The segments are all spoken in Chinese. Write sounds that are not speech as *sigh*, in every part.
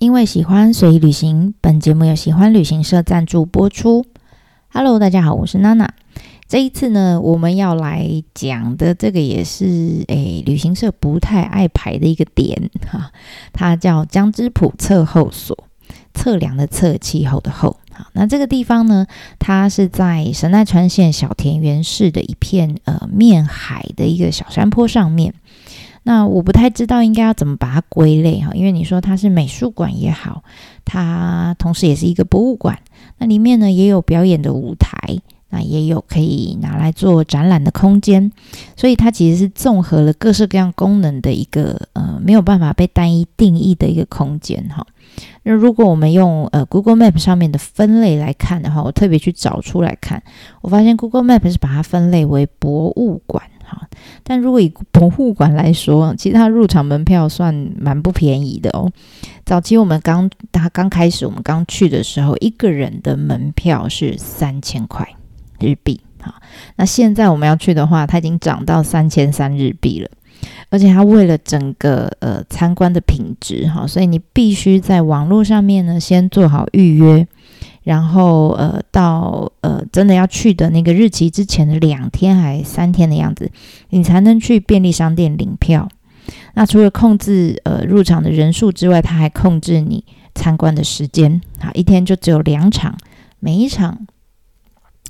因为喜欢随意旅行，本节目由喜欢旅行社赞助播出。Hello，大家好，我是娜娜。这一次呢，我们要来讲的这个也是诶，旅行社不太爱排的一个点哈，它叫江之浦测候所，测量的测，气候的候。好，那这个地方呢，它是在神奈川县小田园市的一片呃面海的一个小山坡上面。那我不太知道应该要怎么把它归类哈，因为你说它是美术馆也好，它同时也是一个博物馆，那里面呢也有表演的舞台，那也有可以拿来做展览的空间，所以它其实是综合了各式各样功能的一个呃没有办法被单一定义的一个空间哈。那如果我们用呃 Google Map 上面的分类来看的话，我特别去找出来看，我发现 Google Map 是把它分类为博物馆。但如果以博物馆来说，其实它入场门票算蛮不便宜的哦。早期我们刚它刚开始，我们刚去的时候，一个人的门票是三千块日币。好，那现在我们要去的话，它已经涨到三千三日币了。而且它为了整个呃参观的品质，哈，所以你必须在网络上面呢先做好预约。然后，呃，到呃真的要去的那个日期之前的两天还三天的样子，你才能去便利商店领票。那除了控制呃入场的人数之外，它还控制你参观的时间。好，一天就只有两场，每一场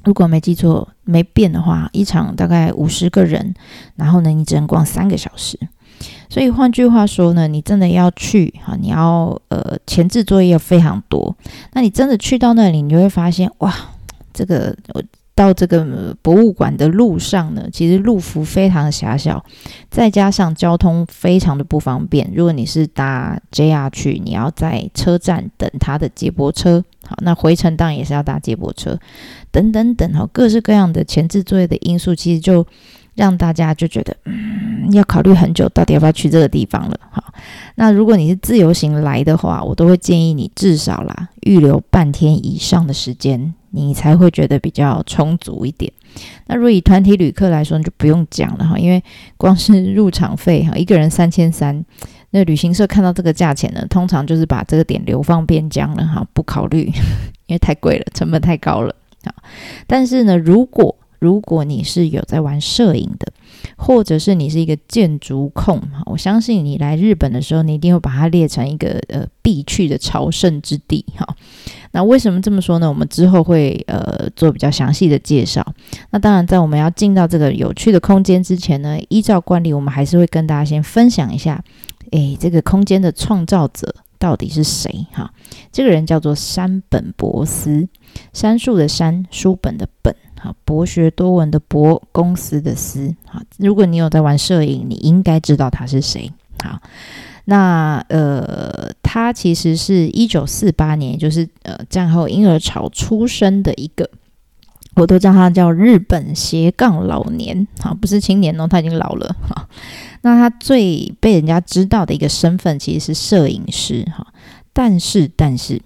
如果没记错没变的话，一场大概五十个人，然后呢，你只能逛三个小时。所以换句话说呢，你真的要去哈，你要呃前置作业非常多。那你真的去到那里，你就会发现哇，这个到这个博物馆的路上呢，其实路幅非常的狭小，再加上交通非常的不方便。如果你是搭 JR 去，你要在车站等他的接驳车，好，那回程当然也是要搭接驳车，等等等哈，各式各样的前置作业的因素，其实就。让大家就觉得，嗯，要考虑很久，到底要不要去这个地方了。好，那如果你是自由行来的话，我都会建议你至少啦预留半天以上的时间，你才会觉得比较充足一点。那如果以团体旅客来说，就不用讲了哈，因为光是入场费哈，一个人三千三，那旅行社看到这个价钱呢，通常就是把这个点流放边疆了哈，不考虑，因为太贵了，成本太高了啊。但是呢，如果如果你是有在玩摄影的，或者是你是一个建筑控，我相信你来日本的时候，你一定会把它列成一个呃必去的朝圣之地哈。那为什么这么说呢？我们之后会呃做比较详细的介绍。那当然，在我们要进到这个有趣的空间之前呢，依照惯例，我们还是会跟大家先分享一下，诶，这个空间的创造者到底是谁哈？这个人叫做山本博司，杉树的杉，书本的本。好，博学多闻的博，公司的司。好，如果你有在玩摄影，你应该知道他是谁。好，那呃，他其实是一九四八年，就是呃战后婴儿潮出生的一个，我都叫他叫日本斜杠老年。好，不是青年哦，他已经老了。哈，那他最被人家知道的一个身份其实是摄影师。哈，但是但是。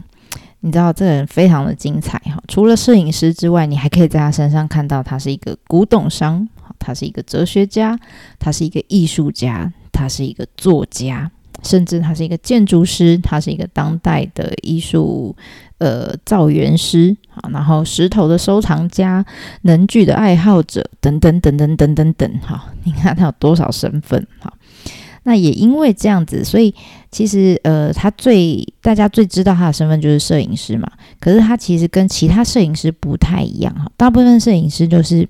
你知道这个人非常的精彩哈，除了摄影师之外，你还可以在他身上看到他是一个古董商，他是一个哲学家，他是一个艺术家，他是一个作家，甚至他是一个建筑师，他是一个当代的艺术呃造园师啊，然后石头的收藏家，能剧的爱好者等等等等等等等哈，你看他有多少身份哈。那也因为这样子，所以其实呃，他最大家最知道他的身份就是摄影师嘛。可是他其实跟其他摄影师不太一样哈。大部分摄影师就是，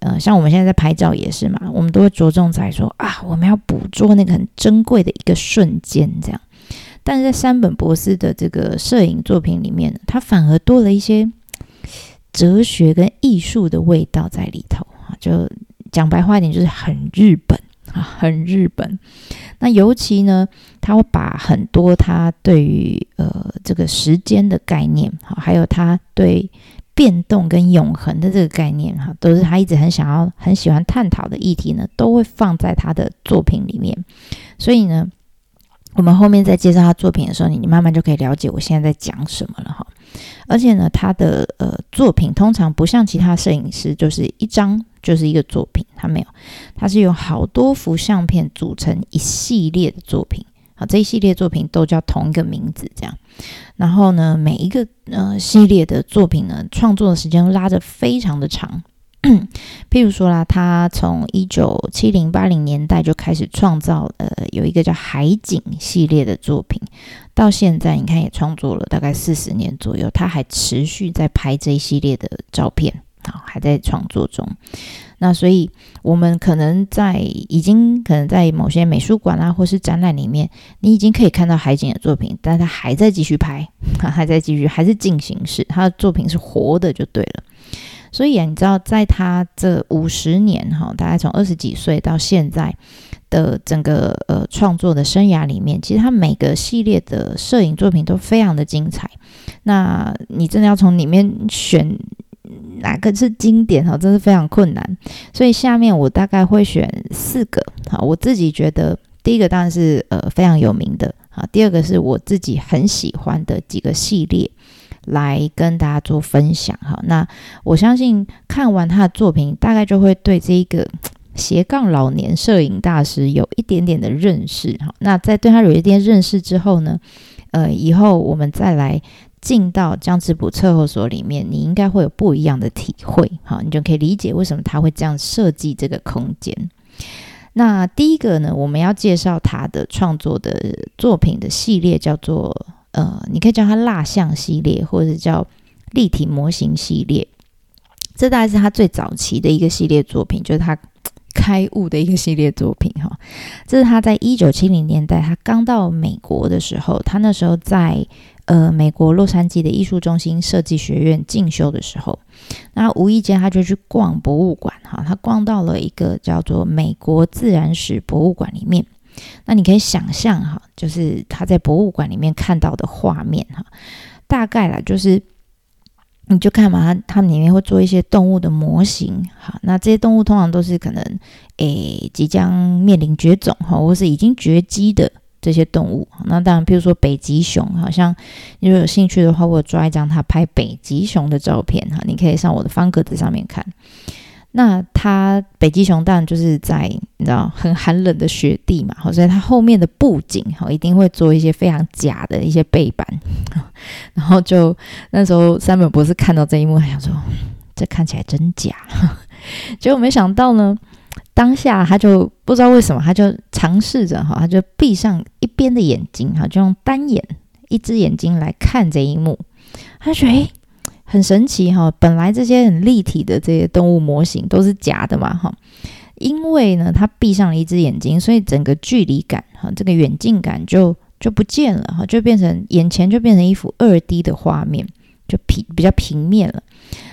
呃，像我们现在在拍照也是嘛，我们都会着重在说啊，我们要捕捉那个很珍贵的一个瞬间这样。但是在山本博士的这个摄影作品里面，他反而多了一些哲学跟艺术的味道在里头啊。就讲白话一点，就是很日本。啊，很日本。那尤其呢，他会把很多他对于呃这个时间的概念，哈，还有他对变动跟永恒的这个概念，哈，都是他一直很想要、很喜欢探讨的议题呢，都会放在他的作品里面。所以呢，我们后面在介绍他作品的时候，你你慢慢就可以了解我现在在讲什么了，哈。而且呢，他的呃作品通常不像其他摄影师，就是一张就是一个作品，他没有，他是有好多幅相片组成一系列的作品。好，这一系列作品都叫同一个名字，这样。然后呢，每一个呃系列的作品呢，创作的时间拉着非常的长。*clears throat* 譬如说啦，他从一九七零八零年代就开始创造，呃，有一个叫海景系列的作品，到现在你看也创作了大概四十年左右，他还持续在拍这一系列的照片，啊，还在创作中。那所以，我们可能在已经可能在某些美术馆啊，或是展览里面，你已经可以看到海景的作品，但他还在继续拍，*laughs* 还在继续，还是进行式，他的作品是活的，就对了。所以，你知道，在他这五十年哈，大概从二十几岁到现在的整个呃创作的生涯里面，其实他每个系列的摄影作品都非常的精彩。那你真的要从里面选哪个是经典哈，真是非常困难。所以下面我大概会选四个哈，我自己觉得第一个当然是呃非常有名的啊，第二个是我自己很喜欢的几个系列。来跟大家做分享哈，那我相信看完他的作品，大概就会对这一个 *tsk* 斜杠老年摄影大师有一点点的认识哈。那在对他有一点认识之后呢，呃，以后我们再来进到江之浦测候所里面，你应该会有不一样的体会哈，你就可以理解为什么他会这样设计这个空间。那第一个呢，我们要介绍他的创作的作品的系列叫做。呃，你可以叫它蜡像系列，或者叫立体模型系列。这大概是他最早期的一个系列作品，就是他开悟的一个系列作品哈。这是他在一九七零年代，他刚到美国的时候，他那时候在呃美国洛杉矶的艺术中心设计学院进修的时候，那无意间他就去逛博物馆哈，他逛到了一个叫做美国自然史博物馆里面。那你可以想象哈，就是他在博物馆里面看到的画面哈，大概啦，就是你就看嘛，他他们里面会做一些动物的模型，哈，那这些动物通常都是可能诶即将面临绝种哈，或是已经绝迹的这些动物。那当然，比如说北极熊，好像你如果有兴趣的话，我抓一张他拍北极熊的照片哈，你可以上我的方格子上面看。那它北极熊当然就是在你知道很寒冷的雪地嘛，好，所以它后面的布景哈一定会做一些非常假的一些背板，*laughs* 然后就那时候三本博士看到这一幕，他想说这看起来真假，*laughs* 结果没想到呢，当下他就不知道为什么，他就尝试着哈，他就闭上一边的眼睛哈，就用单眼一只眼睛来看这一幕，他觉得诶。很神奇哈，本来这些很立体的这些动物模型都是假的嘛哈，因为呢，他闭上了一只眼睛，所以整个距离感哈，这个远近感就就不见了哈，就变成眼前就变成一幅二 D 的画面，就平比较平面了。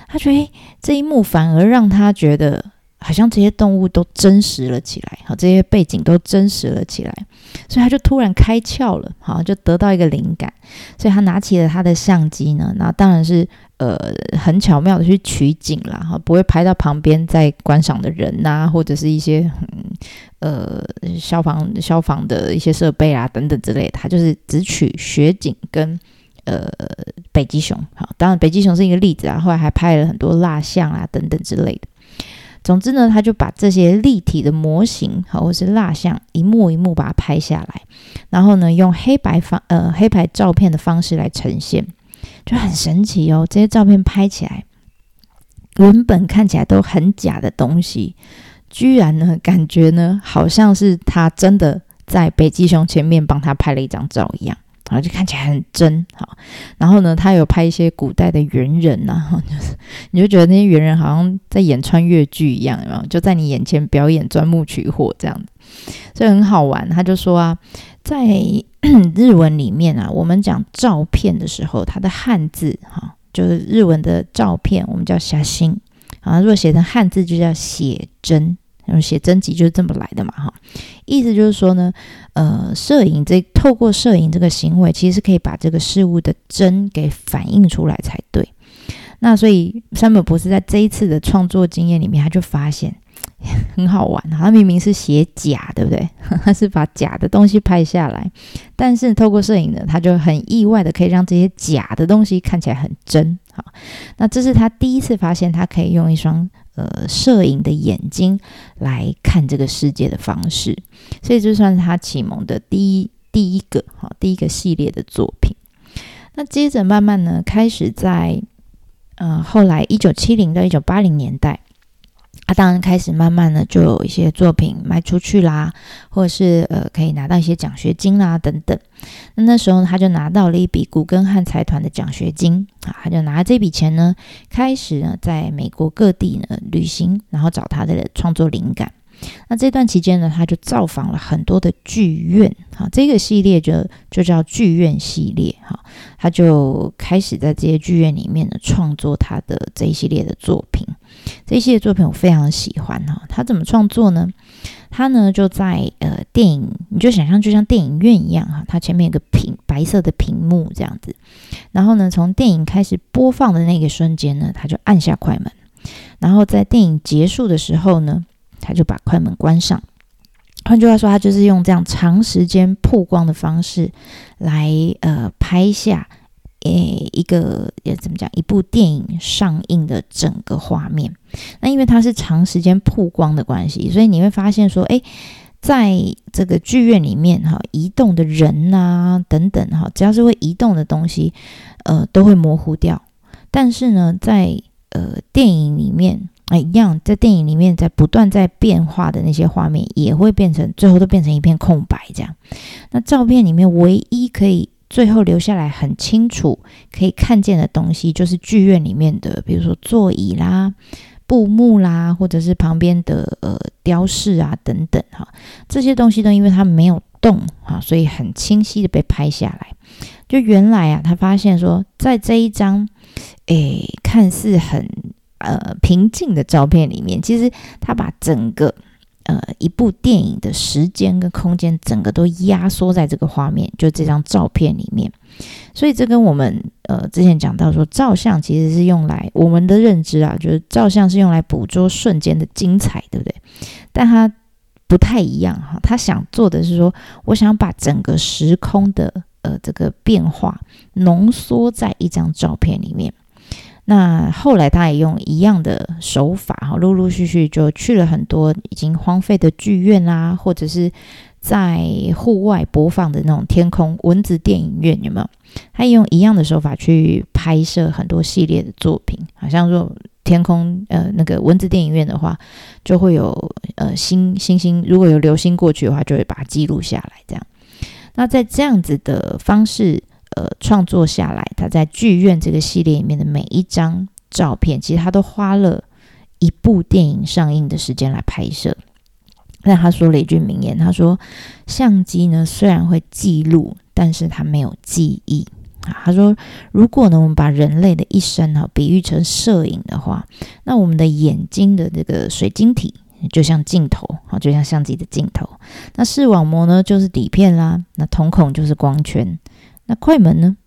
他觉得这一幕反而让他觉得。好像这些动物都真实了起来，好，这些背景都真实了起来，所以他就突然开窍了，好，就得到一个灵感，所以他拿起了他的相机呢，那当然是呃很巧妙的去取景啦，哈，不会拍到旁边在观赏的人呐，或者是一些呃消防消防的一些设备啊等等之类的，他就是只取雪景跟呃北极熊，好，当然北极熊是一个例子啊，后来还拍了很多蜡像啊等等之类的。总之呢，他就把这些立体的模型，好，或是蜡像，一幕一幕把它拍下来，然后呢，用黑白方呃黑白照片的方式来呈现，就很神奇哦。这些照片拍起来，原本看起来都很假的东西，居然呢，感觉呢，好像是他真的在北极熊前面帮他拍了一张照一样。然后就看起来很真，好。然后呢，他有拍一些古代的猿人呐，*laughs* 就是你就觉得那些猿人好像在演穿越剧一样，有没有？就在你眼前表演钻木取火这样，所以很好玩。他就说啊，在 *coughs* 日文里面啊，我们讲照片的时候，它的汉字哈，就是日文的照片，我们叫写心啊，如果写成汉字就叫写真。然后写真集就是这么来的嘛，哈，意思就是说呢，呃，摄影这透过摄影这个行为，其实是可以把这个事物的真给反映出来才对。那所以山本博士在这一次的创作经验里面，他就发现 *laughs* 很好玩，他明明是写假，对不对？*laughs* 他是把假的东西拍下来，但是透过摄影呢，他就很意外的可以让这些假的东西看起来很真。好，那这是他第一次发现，他可以用一双。呃，摄影的眼睛来看这个世界的方式，所以这算是他启蒙的第一第一个哈，第一个系列的作品。那接着慢慢呢，开始在呃后来一九七零到一九八零年代。他当然开始慢慢的就有一些作品卖出去啦，或者是呃可以拿到一些奖学金啦等等。那那时候他就拿到了一笔古根汉财团的奖学金啊，他就拿这笔钱呢，开始呢在美国各地呢旅行，然后找他的创作灵感。那这段期间呢，他就造访了很多的剧院，哈，这个系列就就叫剧院系列，哈，他就开始在这些剧院里面呢创作他的这一系列的作品。这一系列作品我非常喜欢，哈，他怎么创作呢？他呢就在呃电影，你就想象就像电影院一样，哈，他前面有个屏白色的屏幕这样子，然后呢从电影开始播放的那个瞬间呢，他就按下快门，然后在电影结束的时候呢。他就把快门关上。换句话说，他就是用这样长时间曝光的方式来呃拍下诶一个也怎么讲一部电影上映的整个画面。那因为它是长时间曝光的关系，所以你会发现说，诶，在这个剧院里面哈，移动的人啊等等哈，只要是会移动的东西，呃，都会模糊掉。但是呢，在呃电影里面。啊，一样，在电影里面，在不断在变化的那些画面，也会变成最后都变成一片空白。这样，那照片里面唯一可以最后留下来很清楚可以看见的东西，就是剧院里面的，比如说座椅啦、布幕啦，或者是旁边的呃雕饰啊等等哈。这些东西都因为它没有动哈，所以很清晰的被拍下来。就原来啊，他发现说，在这一张诶看似很。呃，平静的照片里面，其实他把整个呃一部电影的时间跟空间，整个都压缩在这个画面，就这张照片里面。所以这跟我们呃之前讲到说，照相其实是用来我们的认知啊，就是照相是用来捕捉瞬间的精彩，对不对？但他不太一样哈，他想做的是说，我想把整个时空的呃这个变化浓缩在一张照片里面。那后来，他也用一样的手法，哈，陆陆续续就去了很多已经荒废的剧院啊，或者是在户外播放的那种天空蚊子电影院，有没有？他也用一样的手法去拍摄很多系列的作品，好像说天空，呃，那个蚊子电影院的话，就会有呃星星星，如果有流星过去的话，就会把它记录下来，这样。那在这样子的方式。呃，创作下来，他在剧院这个系列里面的每一张照片，其实他都花了一部电影上映的时间来拍摄。但他说了一句名言，他说：“相机呢，虽然会记录，但是它没有记忆啊。”他说：“如果呢，我们把人类的一生哈比喻成摄影的话，那我们的眼睛的这个水晶体就像镜头啊，就像相机的镜头。那视网膜呢，就是底片啦，那瞳孔就是光圈。”快门呢？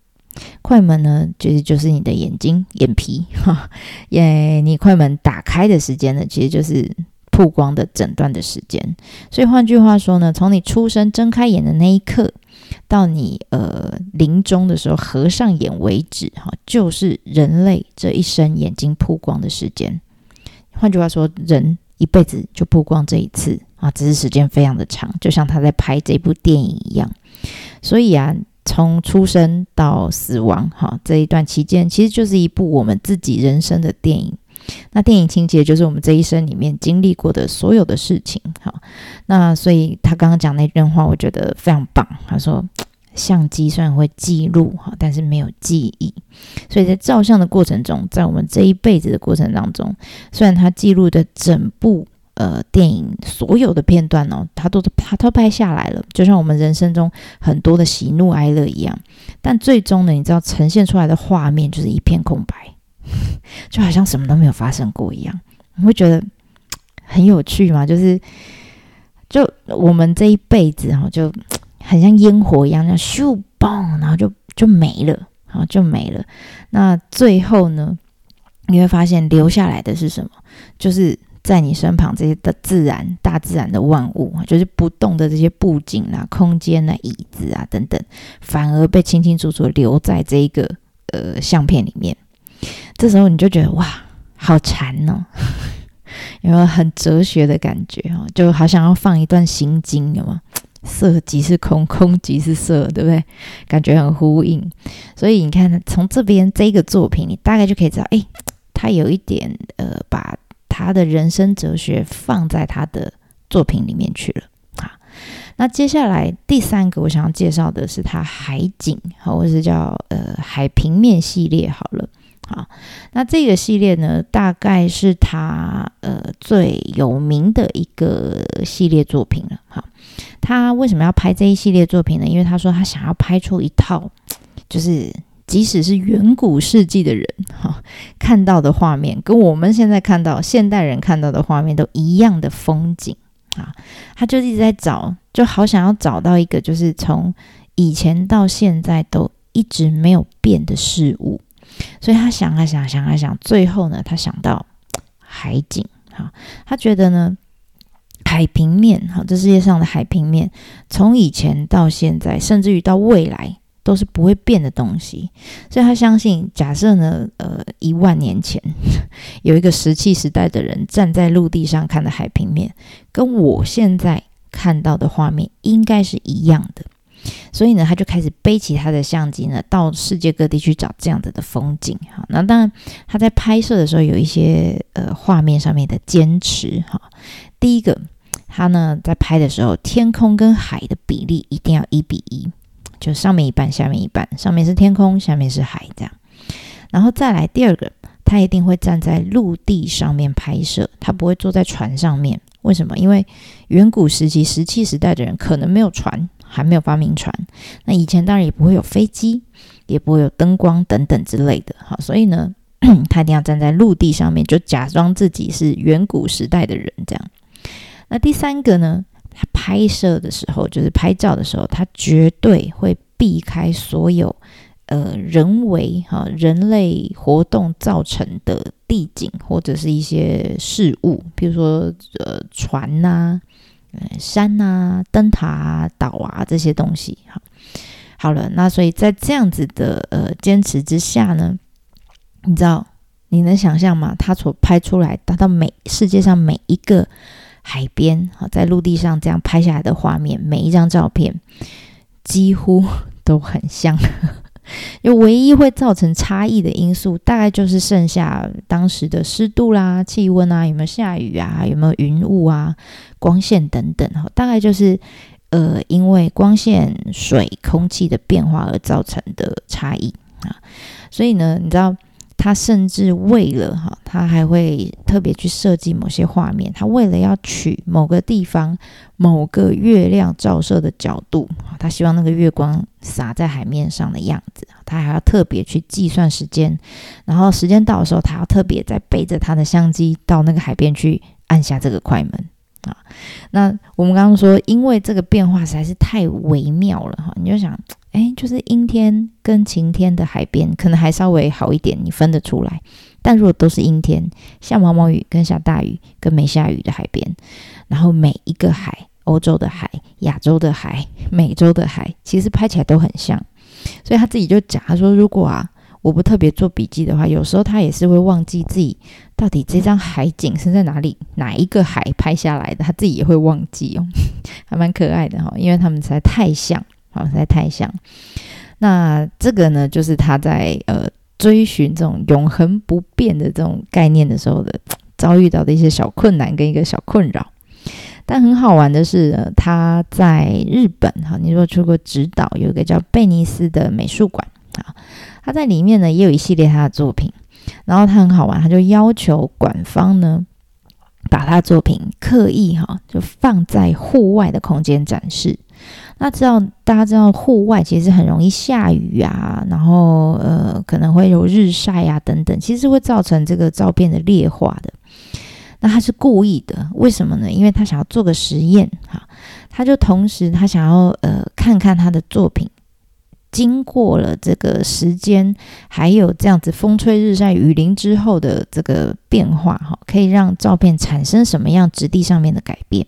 快门呢，其实就是你的眼睛、眼皮哈。耶，你快门打开的时间呢，其实就是曝光的整段的时间。所以换句话说呢，从你出生睁开眼的那一刻，到你呃临终的时候合上眼为止，哈，就是人类这一生眼睛曝光的时间。换句话说，人一辈子就曝光这一次啊，只是时间非常的长，就像他在拍这部电影一样。所以啊。从出生到死亡，哈，这一段期间其实就是一部我们自己人生的电影。那电影情节就是我们这一生里面经历过的所有的事情，哈。那所以他刚刚讲那段话，我觉得非常棒。他说，相机虽然会记录，哈，但是没有记忆。所以在照相的过程中，在我们这一辈子的过程当中，虽然他记录的整部。呃，电影所有的片段哦，他都他都拍下来了，就像我们人生中很多的喜怒哀乐一样。但最终呢，你知道呈现出来的画面就是一片空白，*laughs* 就好像什么都没有发生过一样。你会觉得很有趣吗？就是，就我们这一辈子哈，就很像烟火一样，像咻嘣，然后就就没了，然后就没了。那最后呢，你会发现留下来的是什么？就是。在你身旁这些的自然、大自然的万物就是不动的这些布景啊、空间啊、椅子啊等等，反而被清清楚楚留在这一个呃相片里面。这时候你就觉得哇，好禅哦，*laughs* 有没有很哲学的感觉哦？就好想要放一段心经，有吗？色即是空，空即是色，对不对？感觉很呼应。所以你看，从这边这个作品，你大概就可以知道，哎，他有一点呃，把他的人生哲学放在他的作品里面去了啊。那接下来第三个我想要介绍的是他海景，或者是叫呃海平面系列，好了。好，那这个系列呢，大概是他呃最有名的一个系列作品了。好，他为什么要拍这一系列作品呢？因为他说他想要拍出一套，就是即使是远古世纪的人哈看到的画面，跟我们现在看到现代人看到的画面都一样的风景啊。他就一直在找，就好想要找到一个，就是从以前到现在都一直没有变的事物。所以他想啊想，想啊想，最后呢，他想到海景。哈，他觉得呢，海平面，哈，这世界上的海平面，从以前到现在，甚至于到未来，都是不会变的东西。所以他相信，假设呢，呃，一万年前有一个石器时代的人站在陆地上看的海平面，跟我现在看到的画面应该是一样的。所以呢，他就开始背起他的相机呢，到世界各地去找这样子的风景。哈，那当然他在拍摄的时候有一些呃画面上面的坚持。哈，第一个，他呢在拍的时候，天空跟海的比例一定要一比一，就上面一半，下面一半，上面是天空，下面是海这样。然后再来第二个，他一定会站在陆地上面拍摄，他不会坐在船上面。为什么？因为远古时期石器时代的人可能没有船。还没有发明船，那以前当然也不会有飞机，也不会有灯光等等之类的。好，所以呢，*clears throat* 他一定要站在陆地上面，就假装自己是远古时代的人这样。那第三个呢，他拍摄的时候，就是拍照的时候，他绝对会避开所有呃人为哈人类活动造成的地景或者是一些事物，比如说呃船呐。呃山啊、灯塔啊、岛啊这些东西，好，好了，那所以在这样子的呃坚持之下呢，你知道你能想象吗？他所拍出来达到每世界上每一个海边，啊，在陆地上这样拍下来的画面，每一张照片几乎都很像。*laughs* 因为唯一会造成差异的因素，大概就是剩下当时的湿度啦、气温啊、有没有下雨啊、有没有云雾啊、光线等等哈，大概就是呃，因为光线、水、空气的变化而造成的差异啊。所以呢，你知道。他甚至为了哈，他还会特别去设计某些画面。他为了要取某个地方某个月亮照射的角度，他希望那个月光洒在海面上的样子，他还要特别去计算时间。然后时间到的时候，他要特别再背着他的相机到那个海边去按下这个快门啊。那我们刚刚说，因为这个变化实在是太微妙了哈，你就想。哎，就是阴天跟晴天的海边，可能还稍微好一点，你分得出来。但如果都是阴天，下毛毛雨跟下大雨跟没下雨的海边，然后每一个海，欧洲的海、亚洲的海、美洲的海，其实拍起来都很像。所以他自己就讲，他说如果啊，我不特别做笔记的话，有时候他也是会忘记自己到底这张海景是在哪里，哪一个海拍下来的，他自己也会忘记哦，*laughs* 还蛮可爱的哈，因为他们实在太像好。实在太像，那这个呢，就是他在呃追寻这种永恒不变的这种概念的时候的遭遇到的一些小困难跟一个小困扰。但很好玩的是，他在日本哈，你如果出过指导，有一个叫贝尼斯的美术馆啊，他在里面呢也有一系列他的作品，然后他很好玩，他就要求馆方呢把他的作品刻意哈就放在户外的空间展示。那知道大家知道户外其实很容易下雨啊，然后呃可能会有日晒啊等等，其实会造成这个照片的劣化的。那他是故意的，为什么呢？因为他想要做个实验哈，他就同时他想要呃看看他的作品经过了这个时间，还有这样子风吹日晒雨淋之后的这个变化哈，可以让照片产生什么样质地上面的改变，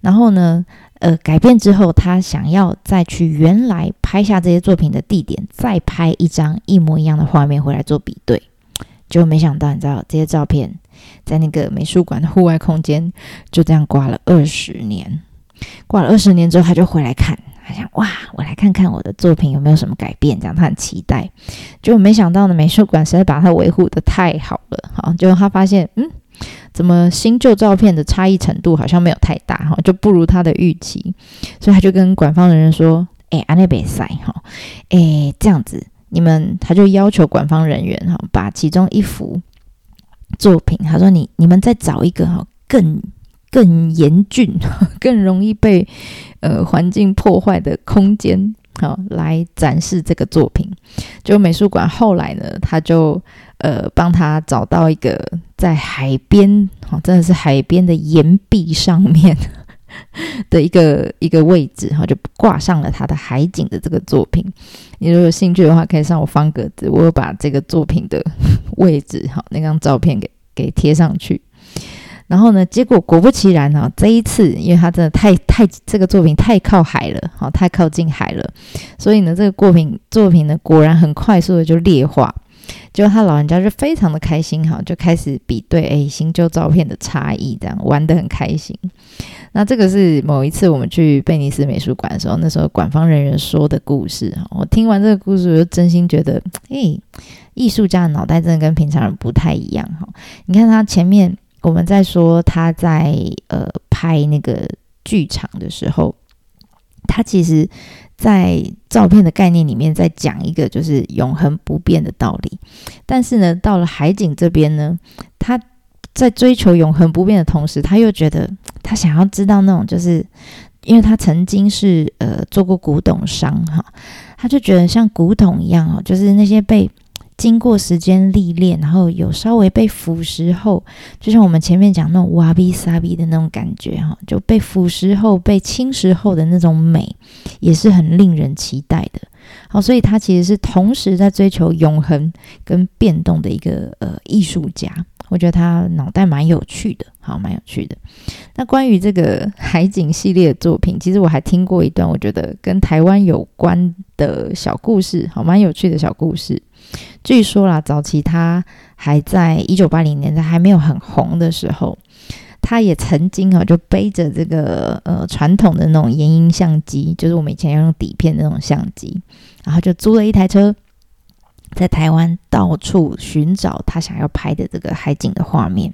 然后呢？呃，改变之后，他想要再去原来拍下这些作品的地点，再拍一张一模一样的画面回来做比对，结果没想到，你知道这些照片在那个美术馆的户外空间就这样挂了二十年。挂了二十年之后，他就回来看，他想哇，我来看看我的作品有没有什么改变，这样他很期待。结果没想到呢，美术馆实在把它维护的太好了，好，结果他发现，嗯，怎么新旧照片的差异程度好像没有太大，哈，就不如他的预期，所以他就跟馆方的人说，哎，阿内贝塞，哈，哎，这样子，你们，他就要求馆方人员，哈，把其中一幅作品，他说，你，你们再找一个，哈，更。更严峻、更容易被呃环境破坏的空间，好来展示这个作品。就美术馆后来呢，他就呃帮他找到一个在海边，好真的是海边的岩壁上面 *laughs* 的一个一个位置，哈就挂上了他的海景的这个作品。你如果有兴趣的话，可以上我方格子，我有把这个作品的 *laughs* 位置，好那张照片给给贴上去。然后呢？结果果不其然啊，这一次，因为他真的太太这个作品太靠海了，好，太靠近海了，所以呢，这个作品作品呢，果然很快速的就劣化。结果他老人家就非常的开心，哈，就开始比对诶新旧照片的差异，这样玩的很开心。那这个是某一次我们去贝尼斯美术馆的时候，那时候馆方人员说的故事哈。我听完这个故事，我就真心觉得，哎，艺术家的脑袋真的跟平常人不太一样哈。你看他前面。我们在说他在呃拍那个剧场的时候，他其实，在照片的概念里面在讲一个就是永恒不变的道理。但是呢，到了海景这边呢，他在追求永恒不变的同时，他又觉得他想要知道那种，就是因为他曾经是呃做过古董商哈，他就觉得像古董一样哦，就是那些被。经过时间历练，然后有稍微被腐蚀后，就像我们前面讲那种瓦比萨比的那种感觉哈，就被腐蚀后、被侵蚀后的那种美，也是很令人期待的。好，所以他其实是同时在追求永恒跟变动的一个呃艺术家。我觉得他脑袋蛮有趣的，好，蛮有趣的。那关于这个海景系列的作品，其实我还听过一段，我觉得跟台湾有关的小故事，好，蛮有趣的小故事。据说啦，早期他还在一九八零年代还没有很红的时候，他也曾经啊就背着这个呃传统的那种延音相机，就是我们以前要用底片的那种相机，然后就租了一台车，在台湾到处寻找他想要拍的这个海景的画面。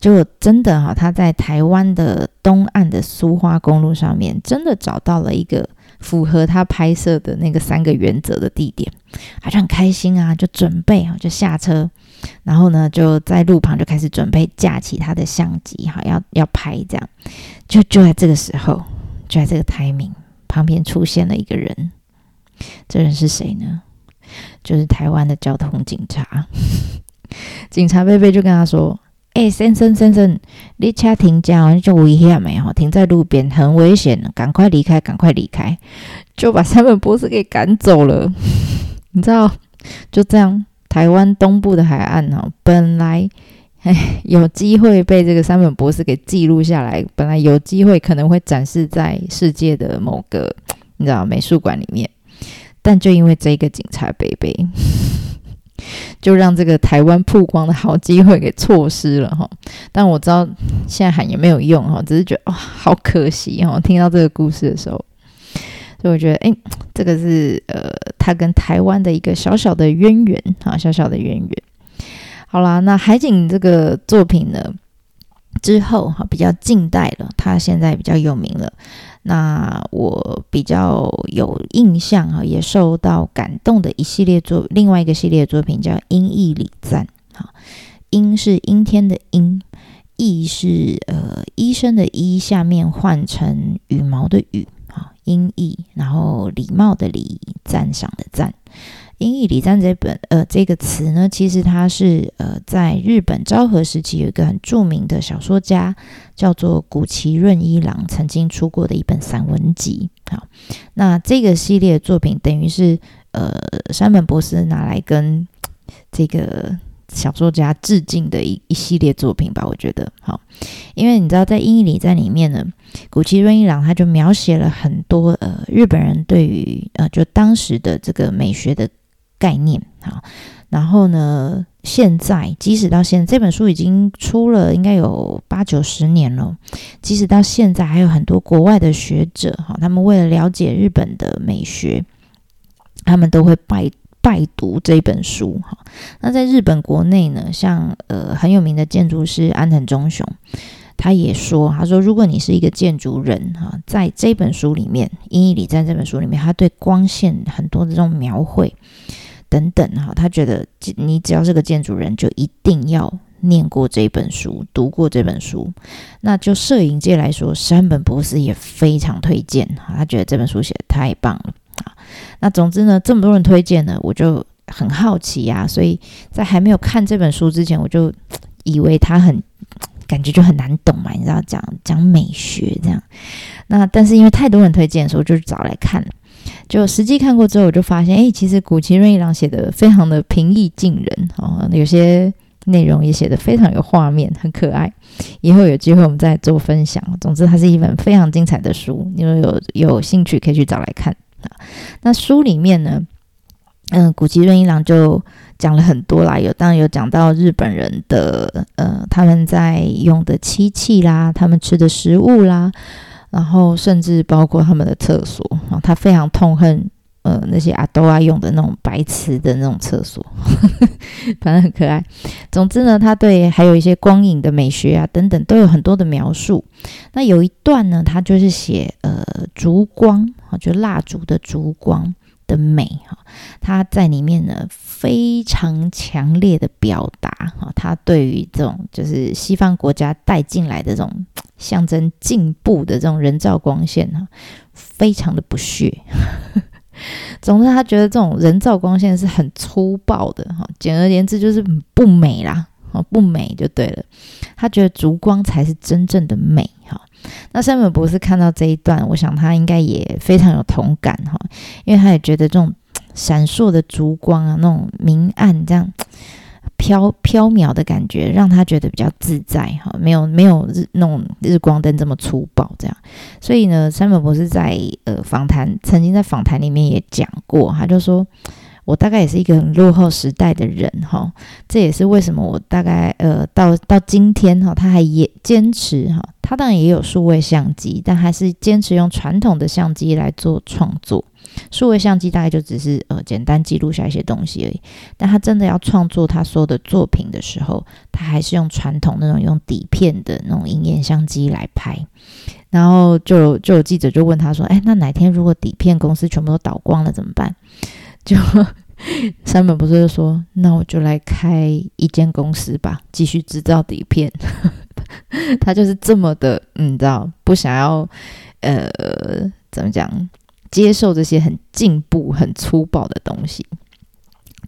结果真的哈，他在台湾的东岸的苏花公路上面，真的找到了一个。符合他拍摄的那个三个原则的地点，他就很开心啊，就准备啊，就下车，然后呢，就在路旁就开始准备架起他的相机，哈，要要拍这样。就就在这个时候，就在这个台名旁边出现了一个人，这人是谁呢？就是台湾的交通警察。警察贝贝就跟他说。哎，先生先生，你车停这样就危险没有？停在路边很危险，赶快离开，赶快离开，就把三本博士给赶走了。你知道，就这样，台湾东部的海岸哦，本来哎 *laughs* 有机会被这个三本博士给记录下来，本来有机会可能会展示在世界的某个你知道美术馆里面，但就因为这个警察贝贝。*laughs* 就让这个台湾曝光的好机会给错失了哈，但我知道现在喊也没有用哈，只是觉得哇，好可惜哈。听到这个故事的时候，所以我觉得哎，*tsk* 这个是呃，他跟台湾的一个小小的渊源啊，小小的渊源。好啦，那海景这个作品呢？之后哈，比较近代了，他现在比较有名了。那我比较有印象哈，也受到感动的一系列作，另外一个系列作品叫《阴翳礼赞》哈，阴是阴天的阴，翳是呃医生的医，下面换成羽毛的羽音译，然后礼貌的礼，赞赏的赞。英译礼赞这本呃这个词呢，其实它是呃在日本昭和时期有一个很著名的小说家叫做古崎润一郎曾经出过的一本散文集。好，那这个系列作品等于是呃山本博士拿来跟这个小说家致敬的一一系列作品吧，我觉得好，因为你知道在英译里》在里面呢，古崎润一郎他就描写了很多呃日本人对于呃就当时的这个美学的。概念好，然后呢，现在，即使到现在，这本书已经出了，应该有八九十年了。即使到现在，还有很多国外的学者哈，他们为了了解日本的美学，他们都会拜拜读这本书哈。那在日本国内呢，像呃很有名的建筑师安藤忠雄，他也说，他说如果你是一个建筑人哈，在这本书里面，英译里在这本书里面，他对光线很多的这种描绘。等等哈，他觉得你只要是个建筑人，就一定要念过这本书，读过这本书。那就摄影界来说，山本博士也非常推荐哈，他觉得这本书写的太棒了。那总之呢，这么多人推荐呢，我就很好奇呀。所以在还没有看这本书之前，我就以为他很感觉就很难懂嘛，你知道讲讲美学这样。那但是因为太多人推荐，所以我就找来看了。就实际看过之后，我就发现，哎，其实古奇润一郎写的非常的平易近人哦，有些内容也写的非常有画面，很可爱。以后有机会我们再做分享。总之，它是一本非常精彩的书，你们有有兴趣可以去找来看那书里面呢，嗯，古籍润一郎就讲了很多啦，有当然有讲到日本人的呃他们在用的漆器啦，他们吃的食物啦。然后甚至包括他们的厕所啊，他非常痛恨呃那些阿都啊用的那种白瓷的那种厕所，*laughs* 反正很可爱。总之呢，他对还有一些光影的美学啊等等都有很多的描述。那有一段呢，他就是写呃烛光啊，就蜡烛的烛光的美哈，他在里面呢非常强烈的表达哈，他对于这种就是西方国家带进来的这种。象征进步的这种人造光线哈，非常的不屑。*laughs* 总之，他觉得这种人造光线是很粗暴的哈。简而言之，就是不美啦，不美就对了。他觉得烛光才是真正的美哈。那山本博士看到这一段，我想他应该也非常有同感哈，因为他也觉得这种闪烁的烛光啊，那种明暗这样。飘飘渺的感觉让他觉得比较自在哈，没有没有日那种日光灯这么粗暴这样，所以呢，山本博士在呃访谈曾经在访谈里面也讲过，他就说。我大概也是一个很落后时代的人哈，这也是为什么我大概呃到到今天哈，他还也坚持哈，他当然也有数位相机，但还是坚持用传统的相机来做创作。数位相机大概就只是呃简单记录下一些东西而已，但他真的要创作他所有的作品的时候，他还是用传统那种用底片的那种影眼相机来拍。然后就就有记者就问他说：“哎，那哪天如果底片公司全部都倒光了怎么办？”就山本不是说，那我就来开一间公司吧，继续制造底片。*laughs* 他就是这么的，你知道，不想要呃，怎么讲，接受这些很进步、很粗暴的东西。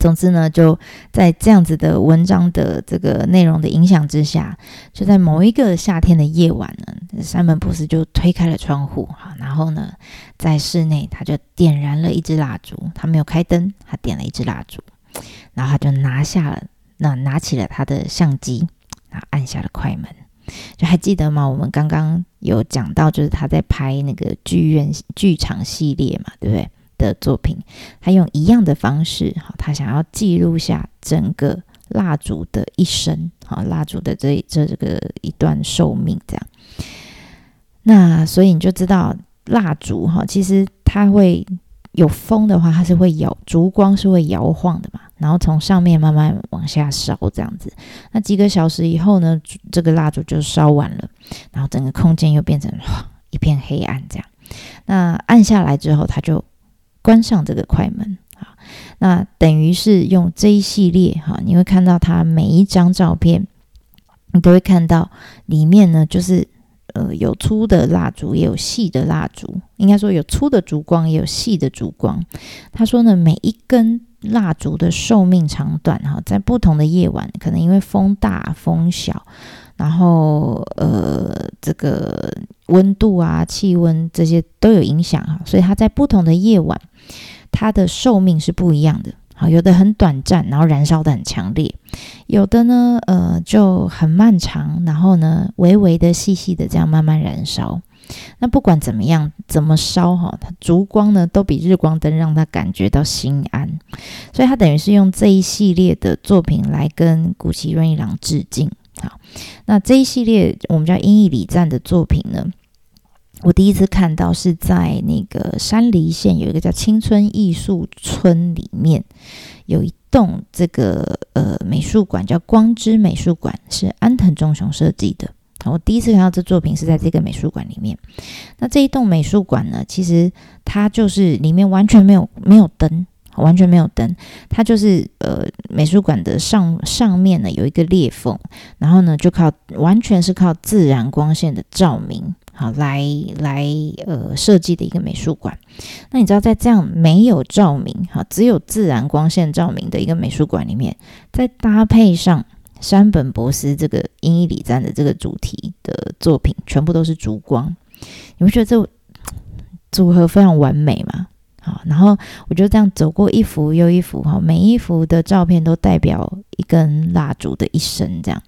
总之呢，就在这样子的文章的这个内容的影响之下，就在某一个夏天的夜晚呢，山本博士就推开了窗户，哈，然后呢，在室内他就点燃了一支蜡烛，他没有开灯，他点了一支蜡烛，然后他就拿下了，那拿起了他的相机，然后按下了快门，就还记得吗？我们刚刚有讲到，就是他在拍那个剧院剧场系列嘛，对不对？的作品，他用一样的方式，哈，他想要记录下整个蜡烛的一生，哈，蜡烛的这这这个一段寿命，这样。那所以你就知道，蜡烛，哈，其实它会有风的话，它是会摇，烛光是会摇晃的嘛，然后从上面慢慢往下烧，这样子。那几个小时以后呢，这个蜡烛就烧完了，然后整个空间又变成一片黑暗，这样。那按下来之后，它就。关上这个快门啊，那等于是用这一系列哈，你会看到它每一张照片，你都会看到里面呢，就是呃有粗的蜡烛，也有细的蜡烛，应该说有粗的烛光，也有细的烛光。他说呢，每一根蜡烛的寿命长短哈，在不同的夜晚，可能因为风大风小。然后，呃，这个温度啊、气温这些都有影响哈，所以它在不同的夜晚，它的寿命是不一样的。好，有的很短暂，然后燃烧的很强烈；有的呢，呃，就很漫长，然后呢，微微的、细细的这样慢慢燃烧。那不管怎么样，怎么烧哈，它烛光呢都比日光灯让他感觉到心安。所以他等于是用这一系列的作品来跟古奇润一郎致敬。好，那这一系列我们叫英译礼赞的作品呢，我第一次看到是在那个山梨县有一个叫青春艺术村里面有一。栋这个呃美术馆叫光之美术馆，是安藤忠雄设计的。我第一次看到这作品是在这个美术馆里面。那这一栋美术馆呢，其实它就是里面完全没有没有灯，完全没有灯。它就是呃美术馆的上上面呢有一个裂缝，然后呢就靠完全是靠自然光线的照明。好，来来，呃，设计的一个美术馆。那你知道，在这样没有照明，哈，只有自然光线照明的一个美术馆里面，再搭配上山本博斯这个英伊里赞的这个主题的作品，全部都是烛光，你会觉得这组合非常完美吗？好，然后我就这样走过一幅又一幅，哈，每一幅的照片都代表一根蜡烛的一生，这样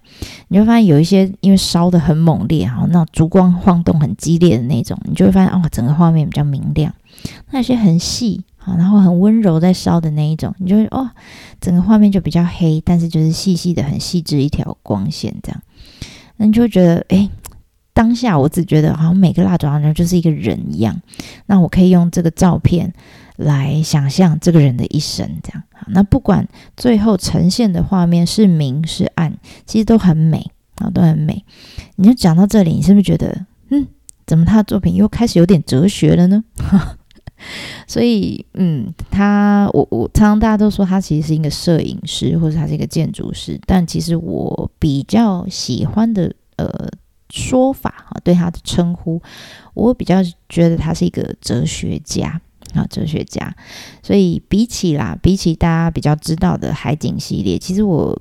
你会发现有一些因为烧的很猛烈，哈，那烛光晃动很激烈的那种，你就会发现哦，整个画面比较明亮。那些很细，啊，然后很温柔在烧的那一种，你就会哦，整个画面就比较黑，但是就是细细的很细致一条光线这样，那你就会觉得哎。当下我只觉得好像每个蜡烛好像就是一个人一样，那我可以用这个照片来想象这个人的一生，这样。那不管最后呈现的画面是明是暗，其实都很美啊，都很美。你就讲到这里，你是不是觉得，嗯，怎么他的作品又开始有点哲学了呢？*laughs* 所以，嗯，他我我常常大家都说他其实是一个摄影师，或者他是一个建筑师，但其实我比较喜欢的，呃。说法哈，对他的称呼，我比较觉得他是一个哲学家啊，哲学家。所以比起啦，比起大家比较知道的海景系列，其实我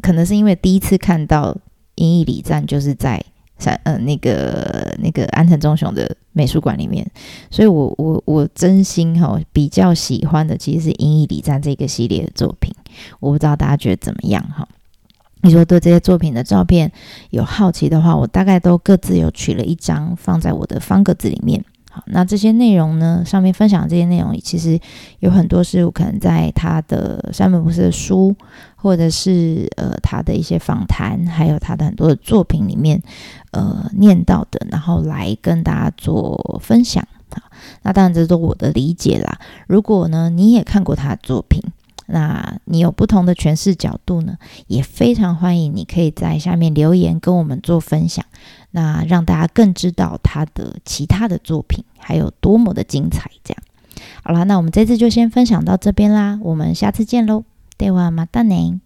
可能是因为第一次看到《英译礼赞》就是在三呃那个那个安藤忠雄的美术馆里面，所以我我我真心哈比较喜欢的其实是《英译礼赞》这个系列的作品。我不知道大家觉得怎么样哈？你说对这些作品的照片有好奇的话，我大概都各自有取了一张放在我的方格子里面。好，那这些内容呢，上面分享的这些内容，其实有很多是我可能在他的山本博士的书，或者是呃他的一些访谈，还有他的很多的作品里面呃念到的，然后来跟大家做分享。好，那当然这是我的理解啦。如果呢你也看过他的作品，那你有不同的诠释角度呢，也非常欢迎你可以在下面留言跟我们做分享，那让大家更知道他的其他的作品还有多么的精彩。这样，好啦，那我们这次就先分享到这边啦，我们下次见喽，对我马达内。